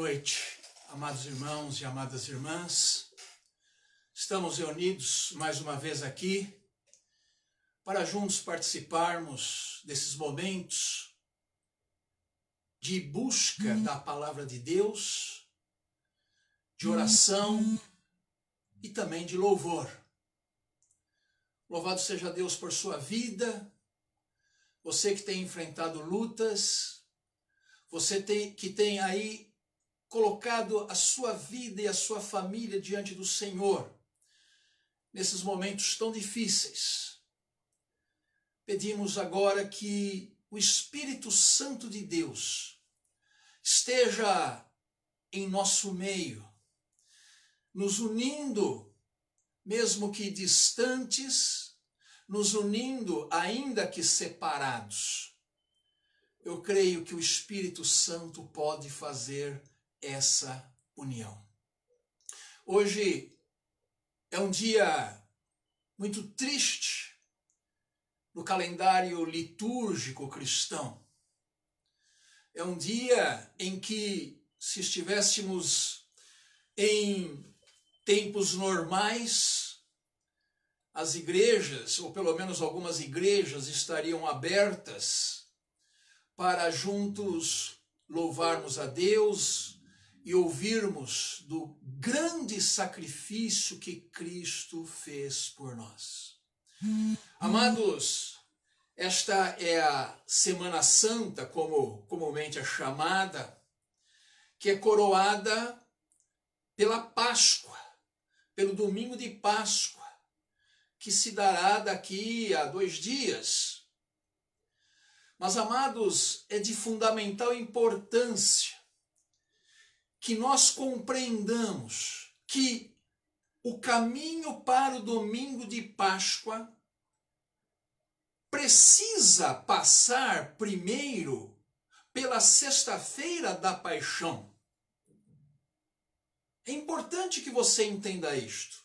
noite, amados irmãos e amadas irmãs. Estamos reunidos mais uma vez aqui para juntos participarmos desses momentos de busca da palavra de Deus, de oração e também de louvor. Louvado seja Deus por sua vida, você que tem enfrentado lutas, você tem, que tem aí colocado a sua vida e a sua família diante do Senhor, nesses momentos tão difíceis. Pedimos agora que o Espírito Santo de Deus esteja em nosso meio, nos unindo, mesmo que distantes, nos unindo, ainda que separados. Eu creio que o Espírito Santo pode fazer essa união. Hoje é um dia muito triste no calendário litúrgico cristão. É um dia em que, se estivéssemos em tempos normais, as igrejas, ou pelo menos algumas igrejas, estariam abertas para juntos louvarmos a Deus e ouvirmos do grande sacrifício que Cristo fez por nós. Amados, esta é a Semana Santa, como comumente é chamada, que é coroada pela Páscoa, pelo domingo de Páscoa, que se dará daqui a dois dias. Mas, amados, é de fundamental importância que nós compreendamos que o caminho para o domingo de Páscoa precisa passar primeiro pela sexta-feira da paixão. É importante que você entenda isto.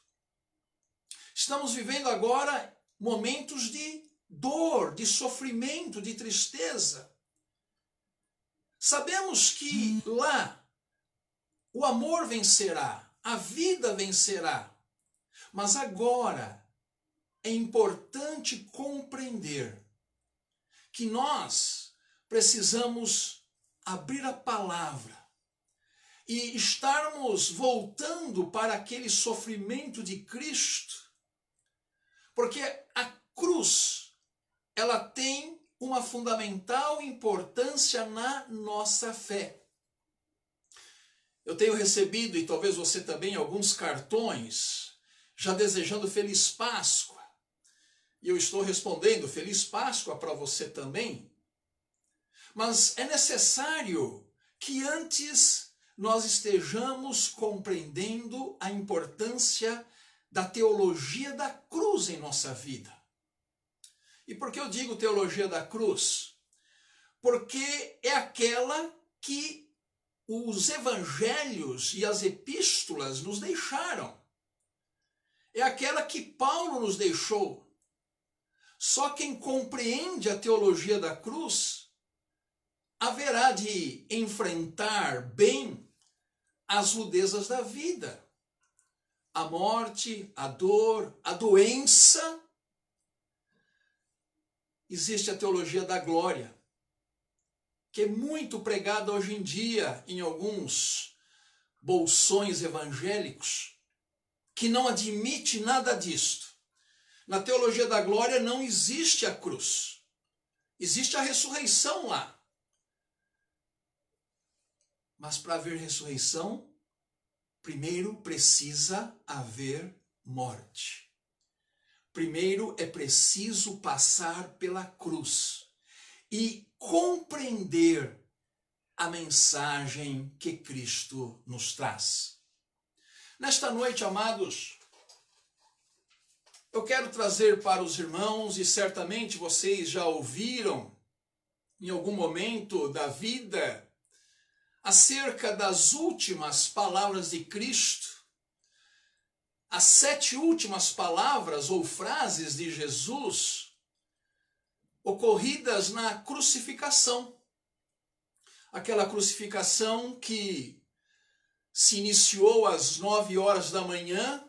Estamos vivendo agora momentos de dor, de sofrimento, de tristeza. Sabemos que lá o amor vencerá, a vida vencerá. Mas agora é importante compreender que nós precisamos abrir a palavra e estarmos voltando para aquele sofrimento de Cristo, porque a cruz ela tem uma fundamental importância na nossa fé. Eu tenho recebido, e talvez você também, alguns cartões já desejando Feliz Páscoa. E eu estou respondendo Feliz Páscoa para você também. Mas é necessário que antes nós estejamos compreendendo a importância da teologia da cruz em nossa vida. E por que eu digo teologia da cruz? Porque é aquela que os evangelhos e as epístolas nos deixaram. É aquela que Paulo nos deixou. Só quem compreende a teologia da cruz haverá de enfrentar bem as rudezas da vida. A morte, a dor, a doença. Existe a teologia da glória que é muito pregada hoje em dia em alguns bolsões evangélicos, que não admite nada disto. Na teologia da glória não existe a cruz. Existe a ressurreição lá. Mas para haver ressurreição, primeiro precisa haver morte. Primeiro é preciso passar pela cruz e compreender a mensagem que Cristo nos traz. Nesta noite, amados, eu quero trazer para os irmãos, e certamente vocês já ouviram em algum momento da vida, acerca das últimas palavras de Cristo, as sete últimas palavras ou frases de Jesus ocorridas na crucificação. Aquela crucificação que se iniciou às nove horas da manhã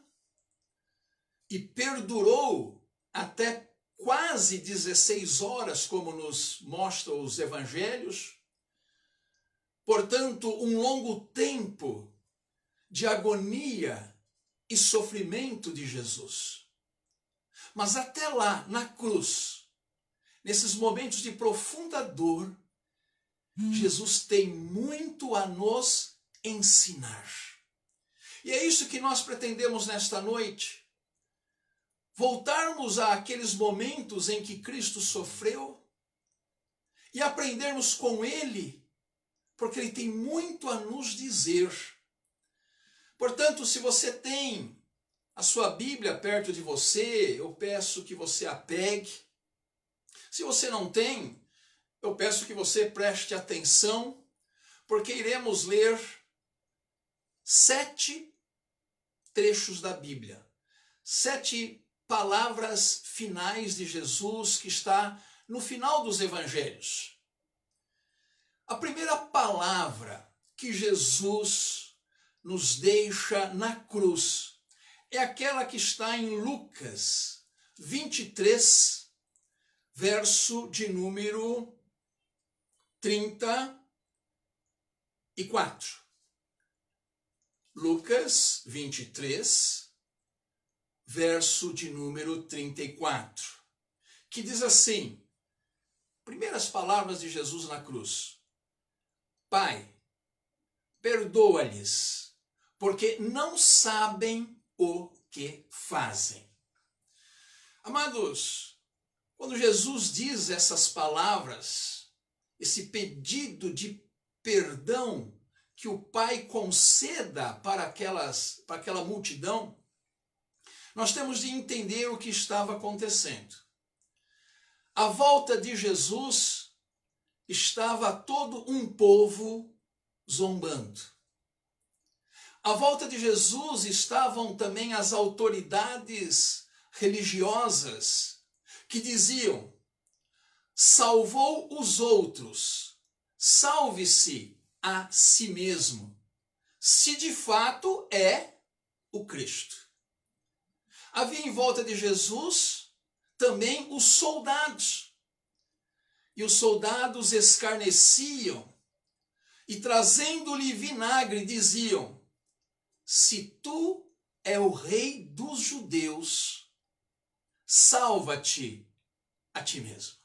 e perdurou até quase 16 horas, como nos mostram os evangelhos. Portanto, um longo tempo de agonia e sofrimento de Jesus. Mas até lá, na cruz, nesses momentos de profunda dor, hum. Jesus tem muito a nos ensinar. E é isso que nós pretendemos nesta noite. Voltarmos àqueles momentos em que Cristo sofreu e aprendermos com Ele, porque Ele tem muito a nos dizer Portanto, se você tem a sua Bíblia perto de você, eu peço que você a pegue. Se você não tem, eu peço que você preste atenção, porque iremos ler sete trechos da Bíblia, sete palavras finais de Jesus que está no final dos evangelhos. A primeira palavra que Jesus nos deixa na cruz é aquela que está em Lucas 23, verso de número 34. Lucas 23, verso de número 34, que diz assim: primeiras palavras de Jesus na cruz. Pai, perdoa-lhes porque não sabem o que fazem. Amados, quando Jesus diz essas palavras, esse pedido de perdão que o Pai conceda para, aquelas, para aquela multidão, nós temos de entender o que estava acontecendo. À volta de Jesus estava todo um povo zombando. À volta de Jesus estavam também as autoridades religiosas que diziam: salvou os outros, salve-se a si mesmo, se de fato é o Cristo. Havia em volta de Jesus também os soldados. E os soldados escarneciam e, trazendo-lhe vinagre, diziam: se tu é o rei dos judeus, salva-te a ti mesmo.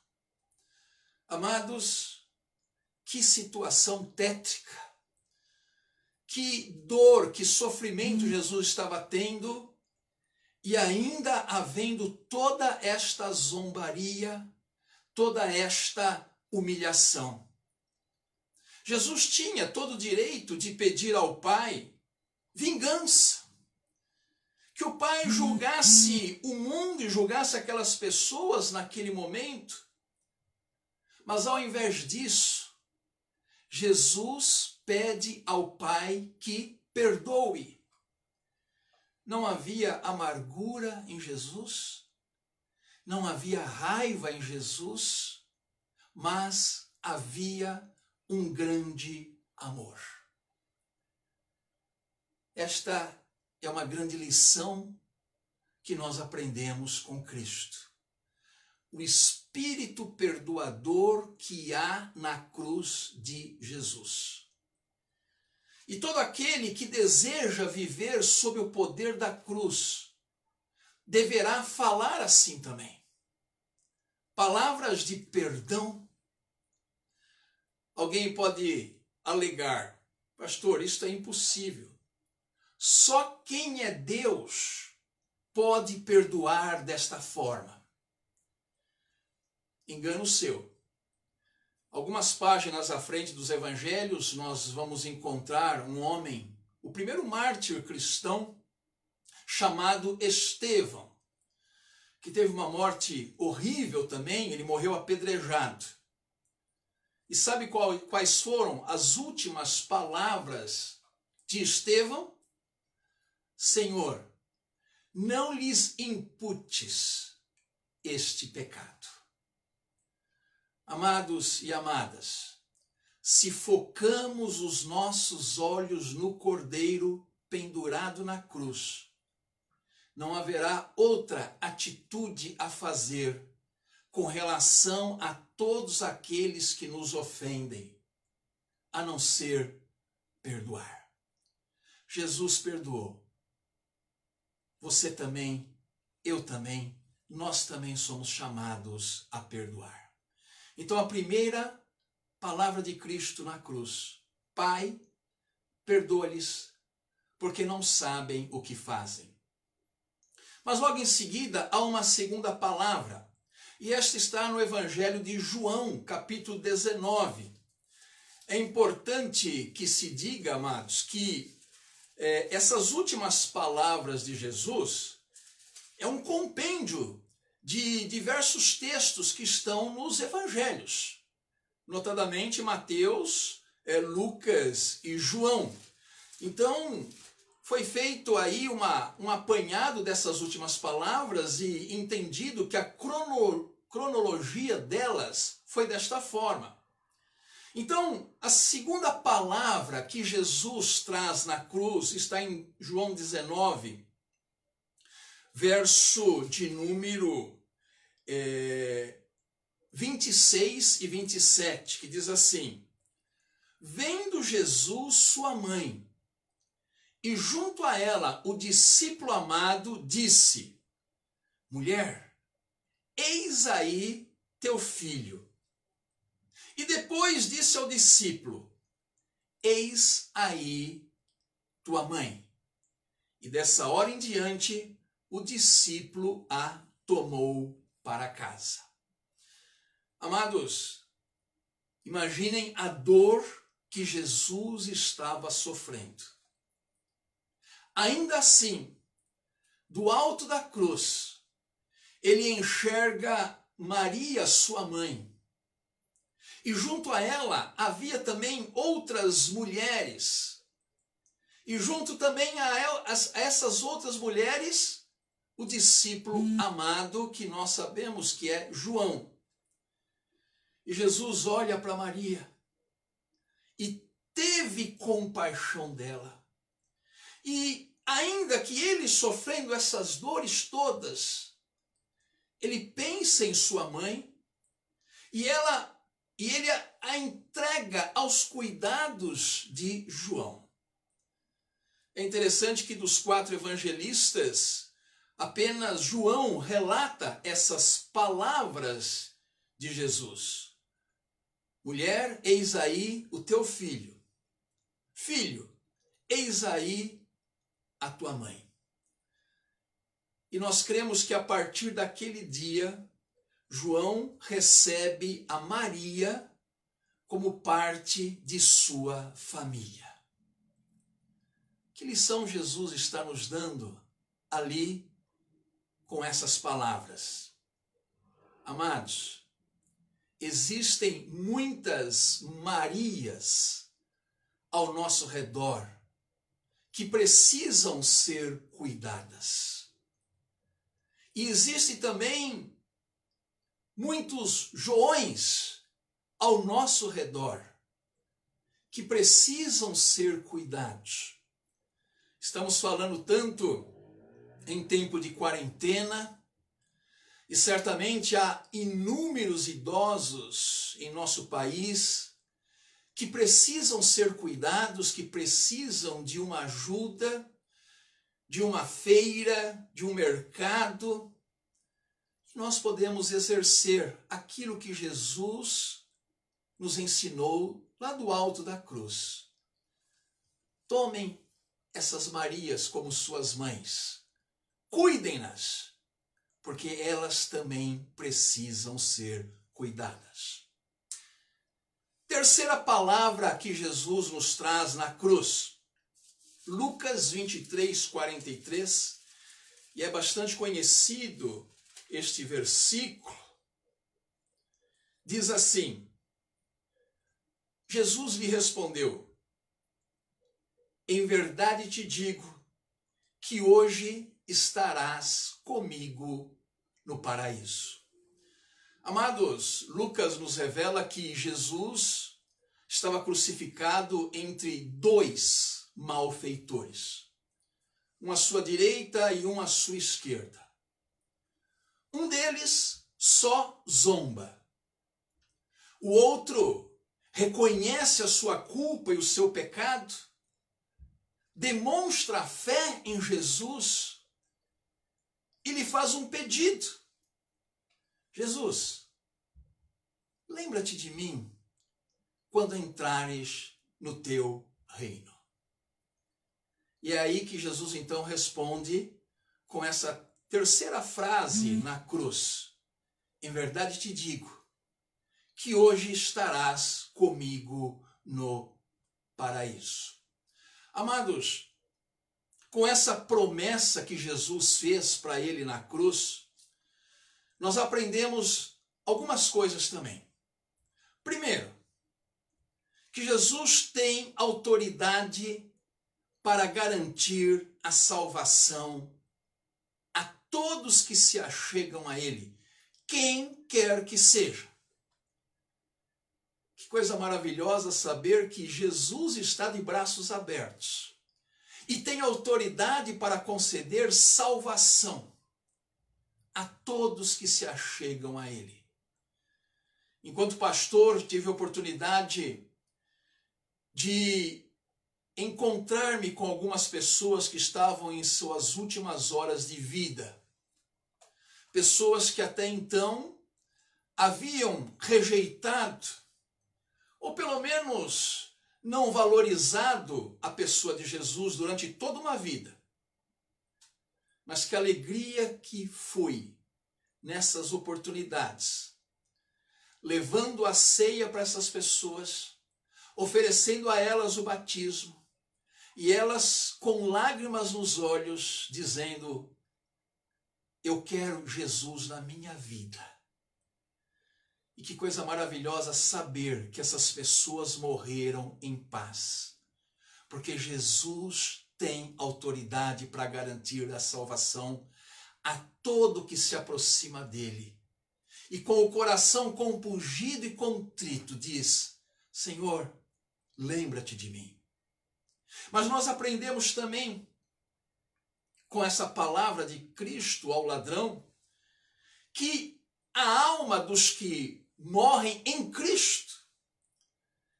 Amados, que situação tétrica, que dor, que sofrimento Jesus estava tendo, e ainda havendo toda esta zombaria, toda esta humilhação. Jesus tinha todo o direito de pedir ao Pai vingança. Que o pai julgasse o mundo e julgasse aquelas pessoas naquele momento. Mas ao invés disso, Jesus pede ao pai que perdoe. Não havia amargura em Jesus, não havia raiva em Jesus, mas havia um grande amor. Esta é uma grande lição que nós aprendemos com Cristo. O espírito perdoador que há na cruz de Jesus. E todo aquele que deseja viver sob o poder da cruz deverá falar assim também. Palavras de perdão. Alguém pode alegar, pastor, isso é impossível. Só quem é Deus pode perdoar desta forma. Engano seu. Algumas páginas à frente dos evangelhos, nós vamos encontrar um homem, o primeiro mártir cristão, chamado Estevão, que teve uma morte horrível também, ele morreu apedrejado. E sabe qual, quais foram as últimas palavras de Estevão? Senhor, não lhes imputes este pecado. Amados e amadas, se focamos os nossos olhos no Cordeiro pendurado na cruz, não haverá outra atitude a fazer com relação a todos aqueles que nos ofendem, a não ser perdoar. Jesus perdoou. Você também, eu também, nós também somos chamados a perdoar. Então a primeira palavra de Cristo na cruz: Pai, perdoa-lhes, porque não sabem o que fazem. Mas logo em seguida há uma segunda palavra, e esta está no Evangelho de João, capítulo 19. É importante que se diga, amados, que é, essas últimas palavras de Jesus é um compêndio de diversos textos que estão nos evangelhos, notadamente Mateus, é, Lucas e João. Então, foi feito aí uma, um apanhado dessas últimas palavras e entendido que a crono, cronologia delas foi desta forma. Então, a segunda palavra que Jesus traz na cruz está em João 19, verso de número é, 26 e 27, que diz assim: Vendo Jesus sua mãe e junto a ela, o discípulo amado disse: Mulher, eis aí teu filho. E depois disse ao discípulo: Eis aí tua mãe. E dessa hora em diante, o discípulo a tomou para casa. Amados, imaginem a dor que Jesus estava sofrendo. Ainda assim, do alto da cruz, ele enxerga Maria, sua mãe. E junto a ela havia também outras mulheres. E junto também a, essas outras mulheres, o discípulo hum. amado que nós sabemos que é João. E Jesus olha para Maria e teve compaixão dela. E ainda que ele sofrendo essas dores todas, ele pensa em sua mãe e ela e ele a entrega aos cuidados de João. É interessante que dos quatro evangelistas, apenas João relata essas palavras de Jesus. Mulher, eis aí o teu filho. Filho, eis aí a tua mãe. E nós cremos que a partir daquele dia, João recebe a Maria como parte de sua família. Que lição Jesus está nos dando ali com essas palavras? Amados, existem muitas Marias ao nosso redor que precisam ser cuidadas. E existe também muitos Joões ao nosso redor que precisam ser cuidados. Estamos falando tanto em tempo de quarentena, e certamente há inúmeros idosos em nosso país que precisam ser cuidados, que precisam de uma ajuda, de uma feira, de um mercado. Nós podemos exercer aquilo que Jesus nos ensinou lá do alto da cruz. Tomem essas Marias como suas mães, cuidem-nas, porque elas também precisam ser cuidadas. Terceira palavra que Jesus nos traz na cruz. Lucas 23, 43. E é bastante conhecido este versículo. Diz assim: Jesus lhe respondeu: Em verdade te digo que hoje estarás comigo no paraíso. Amados, Lucas nos revela que Jesus estava crucificado entre dois malfeitores, um à sua direita e um à sua esquerda. Um deles só zomba. O outro reconhece a sua culpa e o seu pecado, demonstra fé em Jesus e lhe faz um pedido. Jesus, lembra-te de mim quando entrares no teu reino. E é aí que Jesus então responde com essa terceira frase hum. na cruz. Em verdade te digo que hoje estarás comigo no paraíso. Amados, com essa promessa que Jesus fez para ele na cruz, nós aprendemos algumas coisas também. Primeiro, que Jesus tem autoridade para garantir a salvação todos que se achegam a Ele, quem quer que seja. Que coisa maravilhosa saber que Jesus está de braços abertos e tem autoridade para conceder salvação a todos que se achegam a Ele. Enquanto pastor, tive a oportunidade de encontrar-me com algumas pessoas que estavam em suas últimas horas de vida. Pessoas que até então haviam rejeitado, ou pelo menos não valorizado a pessoa de Jesus durante toda uma vida. Mas que alegria que foi nessas oportunidades, levando a ceia para essas pessoas, oferecendo a elas o batismo, e elas com lágrimas nos olhos, dizendo: Eu quero Jesus na minha vida. E que coisa maravilhosa saber que essas pessoas morreram em paz, porque Jesus tem autoridade para garantir a salvação a todo que se aproxima dele. E com o coração compungido e contrito diz: Senhor, lembra-te de mim. Mas nós aprendemos também com essa palavra de Cristo ao ladrão que a alma dos que morrem em Cristo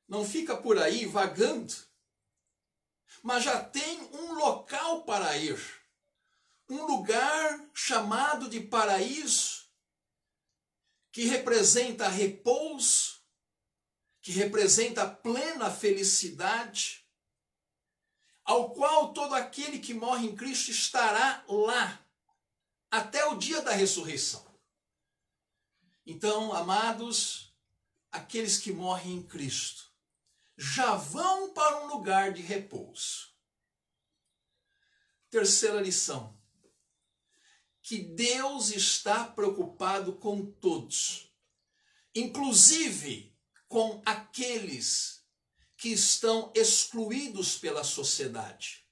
não fica por aí vagando mas já tem um local para ir. Um lugar chamado de paraíso, que representa repouso, que representa plena felicidade, ao qual todo aquele que morre em Cristo estará lá, até o dia da ressurreição. Então, amados, aqueles que morrem em Cristo já vão para um lugar de repouso. Terceira lição: que Deus está preocupado com todos, inclusive com aqueles que estão excluídos pela sociedade.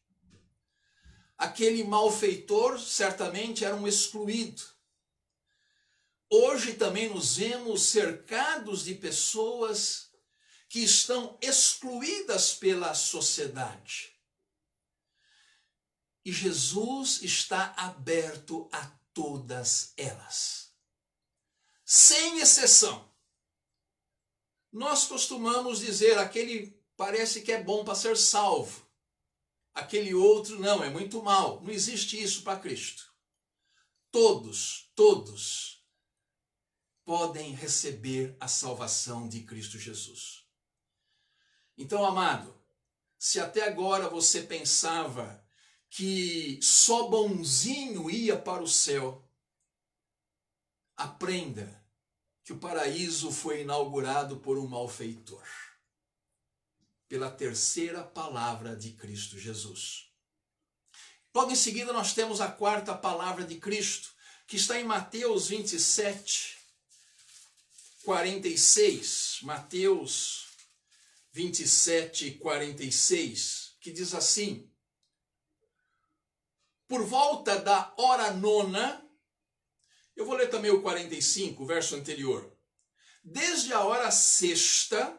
Aquele malfeitor certamente era um excluído. Hoje também nos vemos cercados de pessoas que estão excluídas pela sociedade. E Jesus está aberto a todas elas, sem exceção. Nós costumamos dizer aquele parece que é bom para ser salvo, aquele outro não, é muito mal. Não existe isso para Cristo. Todos, todos podem receber a salvação de Cristo Jesus. Então, amado, se até agora você pensava que só bonzinho ia para o céu, aprenda que o paraíso foi inaugurado por um malfeitor, pela terceira palavra de Cristo Jesus. Logo em seguida, nós temos a quarta palavra de Cristo, que está em Mateus 27, 46. Mateus 27, 46, que diz assim: por volta da hora nona, eu vou ler também o 45, o verso anterior. Desde a hora sexta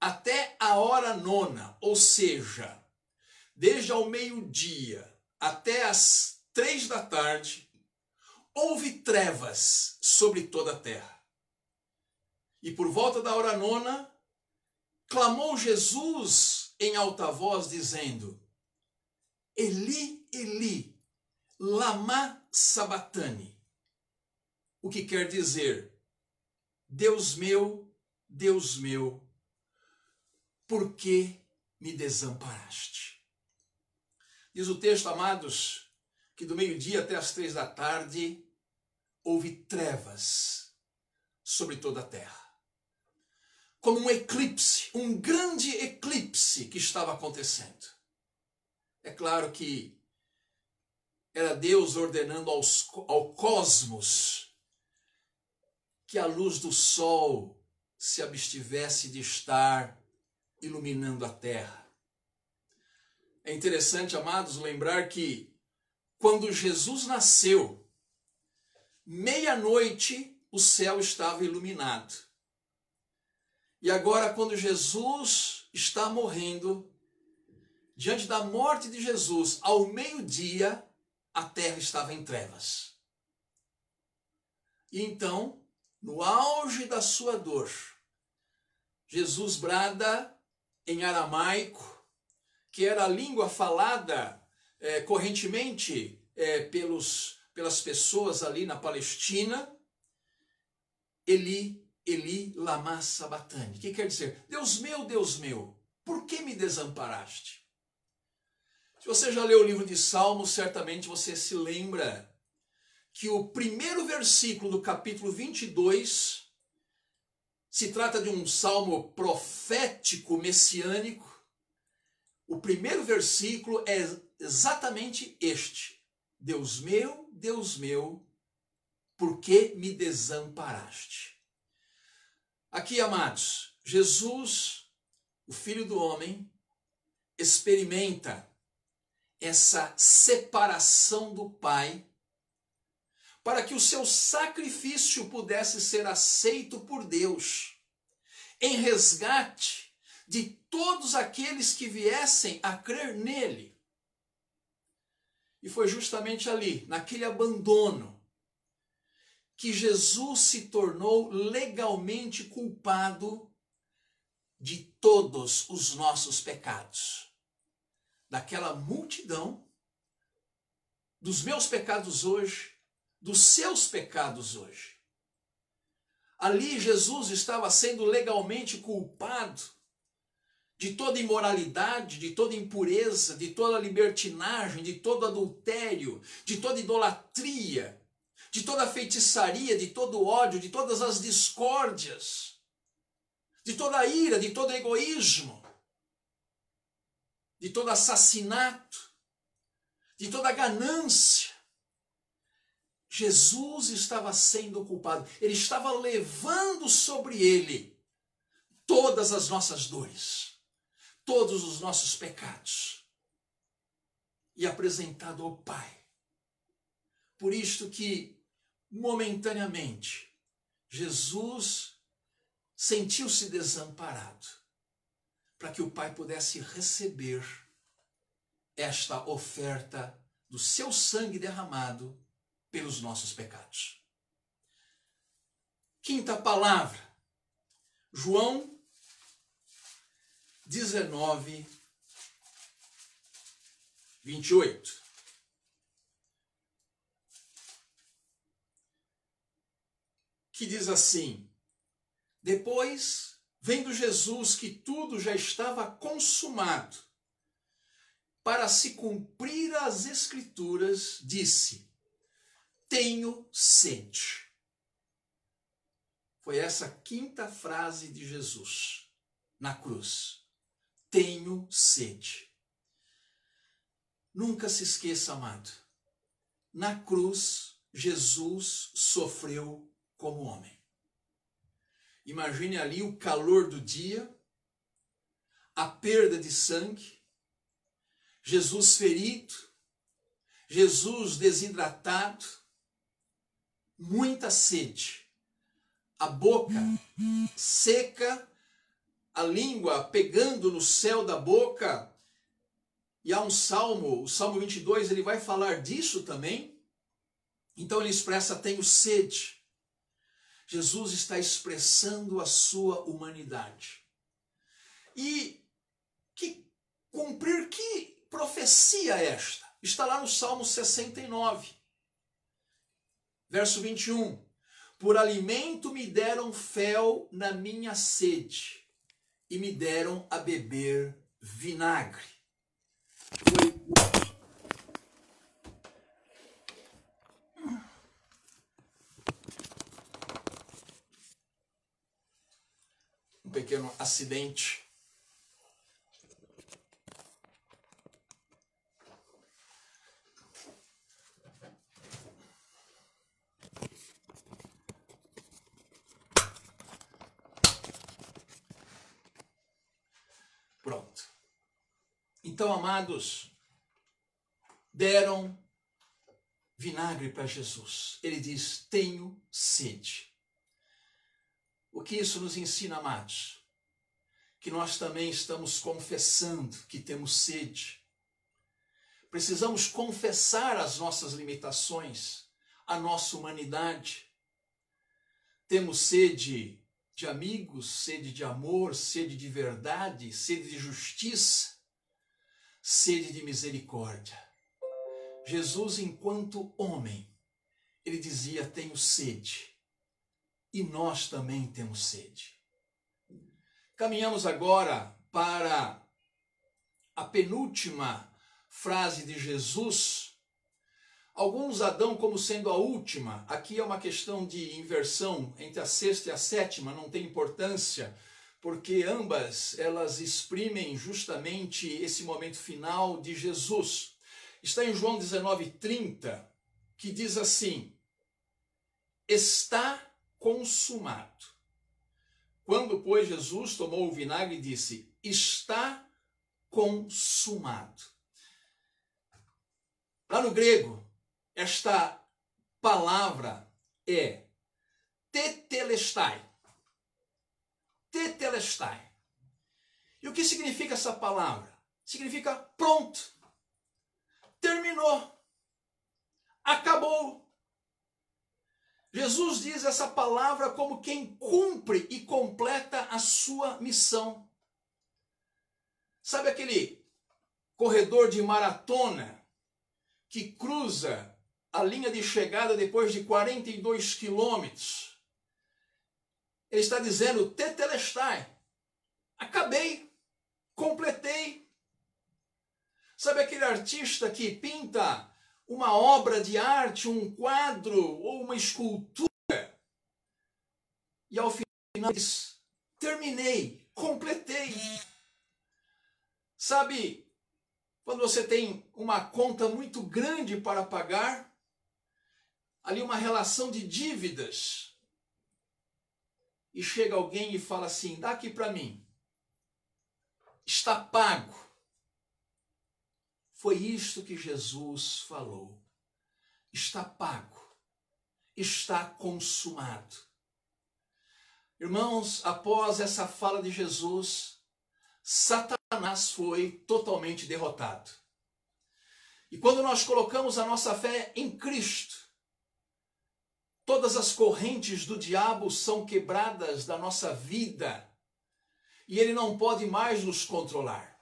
até a hora nona, ou seja, desde ao meio-dia até as três da tarde, houve trevas sobre toda a terra. E por volta da hora nona, clamou Jesus em alta voz, dizendo: Eli, Eli, lama sabatani. O que quer dizer, Deus meu, Deus meu, por que me desamparaste? Diz o texto, amados, que do meio-dia até as três da tarde houve trevas sobre toda a terra. Como um eclipse, um grande eclipse que estava acontecendo. É claro que era Deus ordenando aos, ao cosmos que a luz do sol se abstivesse de estar iluminando a terra. É interessante, amados, lembrar que quando Jesus nasceu, meia-noite o céu estava iluminado. E agora, quando Jesus está morrendo, diante da morte de Jesus, ao meio-dia, a terra estava em trevas. E então, no auge da sua dor, Jesus brada em aramaico, que era a língua falada é, correntemente é, pelos, pelas pessoas ali na Palestina, Eli, Eli, lama sabatani, que quer dizer, Deus meu, Deus meu, por que me desamparaste? Se você já leu o livro de Salmos, certamente você se lembra que o primeiro versículo do capítulo 22 se trata de um salmo profético messiânico. O primeiro versículo é exatamente este: Deus meu, Deus meu, por que me desamparaste? Aqui, amados, Jesus, o Filho do Homem, experimenta essa separação do Pai para que o seu sacrifício pudesse ser aceito por Deus, em resgate de todos aqueles que viessem a crer nele. E foi justamente ali, naquele abandono, que Jesus se tornou legalmente culpado de todos os nossos pecados. Daquela multidão, dos meus pecados hoje, dos seus pecados hoje. Ali Jesus estava sendo legalmente culpado de toda imoralidade, de toda impureza, de toda libertinagem, de todo adultério, de toda idolatria, de toda feitiçaria, de todo ódio, de todas as discórdias, de toda ira, de todo egoísmo, de todo assassinato, de toda ganância, Jesus estava sendo culpado, ele estava levando sobre ele todas as nossas dores, todos os nossos pecados e apresentado ao Pai. Por isto que momentaneamente Jesus sentiu-se desamparado para que o Pai pudesse receber esta oferta do seu sangue derramado pelos nossos pecados. Quinta palavra, João 19, 28. Que diz assim: Depois, vendo Jesus que tudo já estava consumado, para se cumprir as Escrituras, disse: tenho sede. Foi essa quinta frase de Jesus na cruz. Tenho sede. Nunca se esqueça, amado. Na cruz, Jesus sofreu como homem. Imagine ali o calor do dia, a perda de sangue, Jesus ferido, Jesus desidratado, muita sede, a boca seca, a língua pegando no céu da boca. E há um salmo, o Salmo 22, ele vai falar disso também. Então ele expressa: Tenho sede. Jesus está expressando a sua humanidade. E que cumprir que profecia é esta? Está lá no Salmo 69, verso 21. Por alimento me deram fel na minha sede e me deram a beber vinagre. Foi um pequeno acidente. Pronto. Então, amados, deram vinagre para Jesus. Ele diz: Tenho sede. O que isso nos ensina, amados? Que nós também estamos confessando que temos sede. Precisamos confessar as nossas limitações, a nossa humanidade. Temos sede de amigos, sede de amor, sede de verdade, sede de justiça, sede de misericórdia. Jesus, enquanto homem, ele dizia: Tenho sede e nós também temos sede. Caminhamos agora para a penúltima frase de Jesus. Alguns a dão como sendo a última. Aqui é uma questão de inversão entre a sexta e a sétima, não tem importância, porque ambas elas exprimem justamente esse momento final de Jesus. Está em João 19:30, que diz assim: Está consumado. Quando, pois, Jesus tomou o vinagre e disse: Está consumado. Lá no grego, esta palavra é tetelestai. Tetelestai. E o que significa essa palavra? Significa pronto. Terminou. Acabou. Jesus diz essa palavra como quem cumpre e completa a sua missão. Sabe aquele corredor de maratona que cruza a linha de chegada depois de 42 quilômetros? Ele está dizendo: Tetelestai, acabei, completei. Sabe aquele artista que pinta uma obra de arte, um quadro ou uma escultura. E ao final diz: terminei, completei. Sabe, quando você tem uma conta muito grande para pagar, ali uma relação de dívidas, e chega alguém e fala assim: dá aqui para mim, está pago. Foi isto que Jesus falou. Está pago, está consumado. Irmãos, após essa fala de Jesus, Satanás foi totalmente derrotado. E quando nós colocamos a nossa fé em Cristo, todas as correntes do diabo são quebradas da nossa vida e ele não pode mais nos controlar.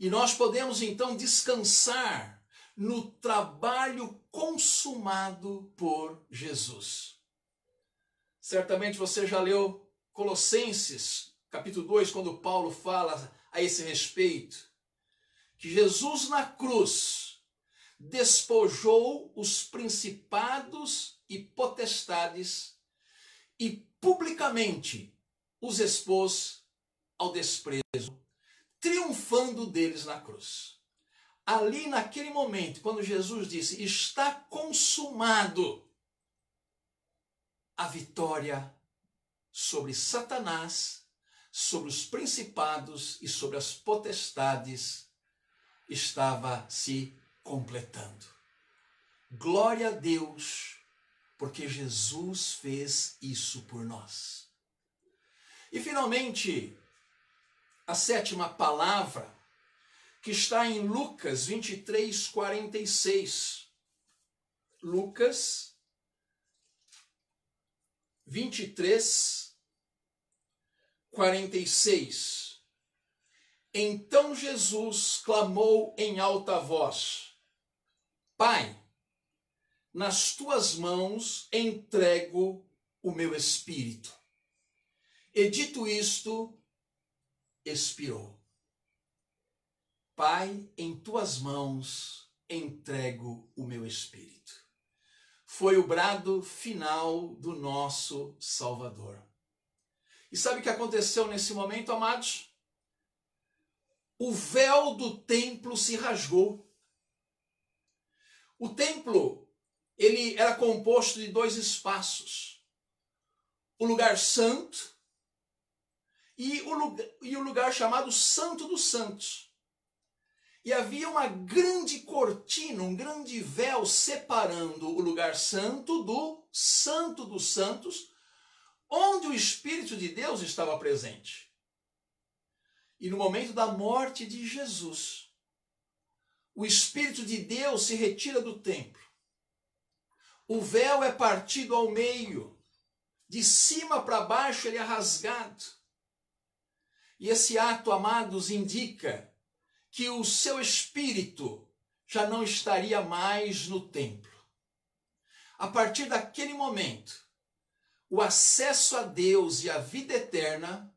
E nós podemos então descansar no trabalho consumado por Jesus. Certamente você já leu Colossenses, capítulo 2, quando Paulo fala a esse respeito, que Jesus na cruz despojou os principados e potestades e publicamente os expôs ao desprezo triunfando deles na cruz. Ali, naquele momento, quando Jesus disse: Está consumado, a vitória sobre Satanás, sobre os principados e sobre as potestades estava se completando. Glória a Deus, porque Jesus fez isso por nós. E finalmente, a sétima palavra, que está em Lucas 23, 46. Lucas 23, 46. Então Jesus clamou em alta voz: Pai, nas tuas mãos entrego o meu espírito. E dito isto, expirou. Pai, em tuas mãos entrego o meu espírito. Foi o brado final do nosso Salvador. E sabe o que aconteceu nesse momento, amados? O véu do templo se rasgou. O templo, ele era composto de dois espaços. O lugar santo e o lugar, e o lugar chamado Santo dos Santos. E havia uma grande cortina, um grande véu separando o lugar santo do Santo dos Santos, onde o Espírito de Deus estava presente. E no momento da morte de Jesus, o Espírito de Deus se retira do templo. O véu é partido ao meio, de cima para baixo ele é rasgado. E esse ato, amados, indica que o seu espírito já não estaria mais no templo. A partir daquele momento, o acesso a Deus e a vida eterna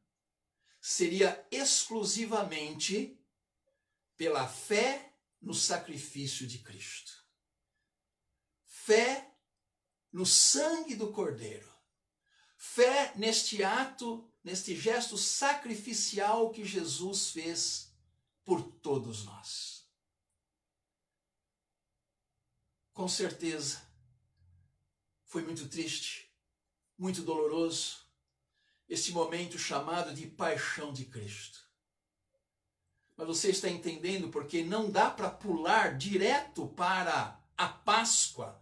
seria exclusivamente pela fé no sacrifício de Cristo. Fé no sangue do Cordeiro. Fé neste ato, neste gesto sacrificial que Jesus fez por todos nós. Com certeza, foi muito triste, muito doloroso, este momento chamado de paixão de Cristo. Mas você está entendendo porque não dá para pular direto para a Páscoa,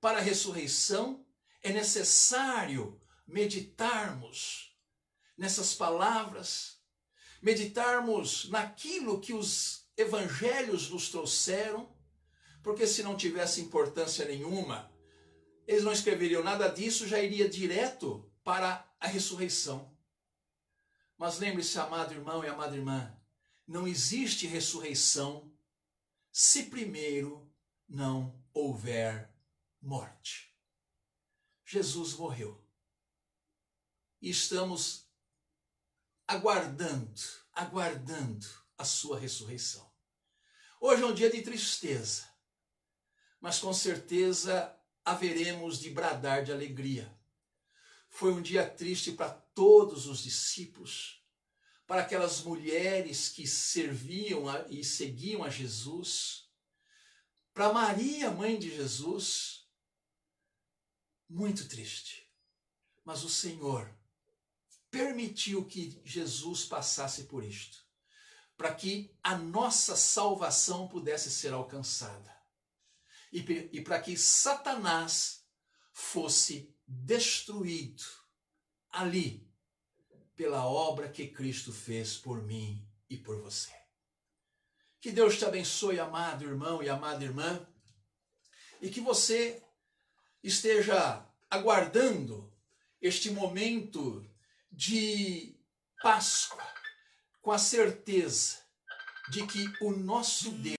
para a ressurreição. É necessário meditarmos nessas palavras meditarmos naquilo que os evangelhos nos trouxeram, porque se não tivesse importância nenhuma, eles não escreveriam nada disso, já iria direto para a ressurreição. Mas lembre-se, amado irmão e amada irmã, não existe ressurreição se primeiro não houver morte. Jesus morreu. E estamos aguardando, aguardando a sua ressurreição. Hoje é um dia de tristeza, mas com certeza haveremos de bradar de alegria. Foi um dia triste para todos os discípulos, para aquelas mulheres que serviam e seguiam a Jesus, para Maria, mãe de Jesus. Muito triste. Mas o Senhor permitiu que Jesus passasse por isto, para que a nossa salvação pudesse ser alcançada e, para que Satanás fosse destruído ali pela obra que Cristo fez por mim e por você. Que Deus te abençoe, amado irmão e amada irmã, e que você esteja aguardando este momento de Páscoa, com a certeza de que o nosso Deus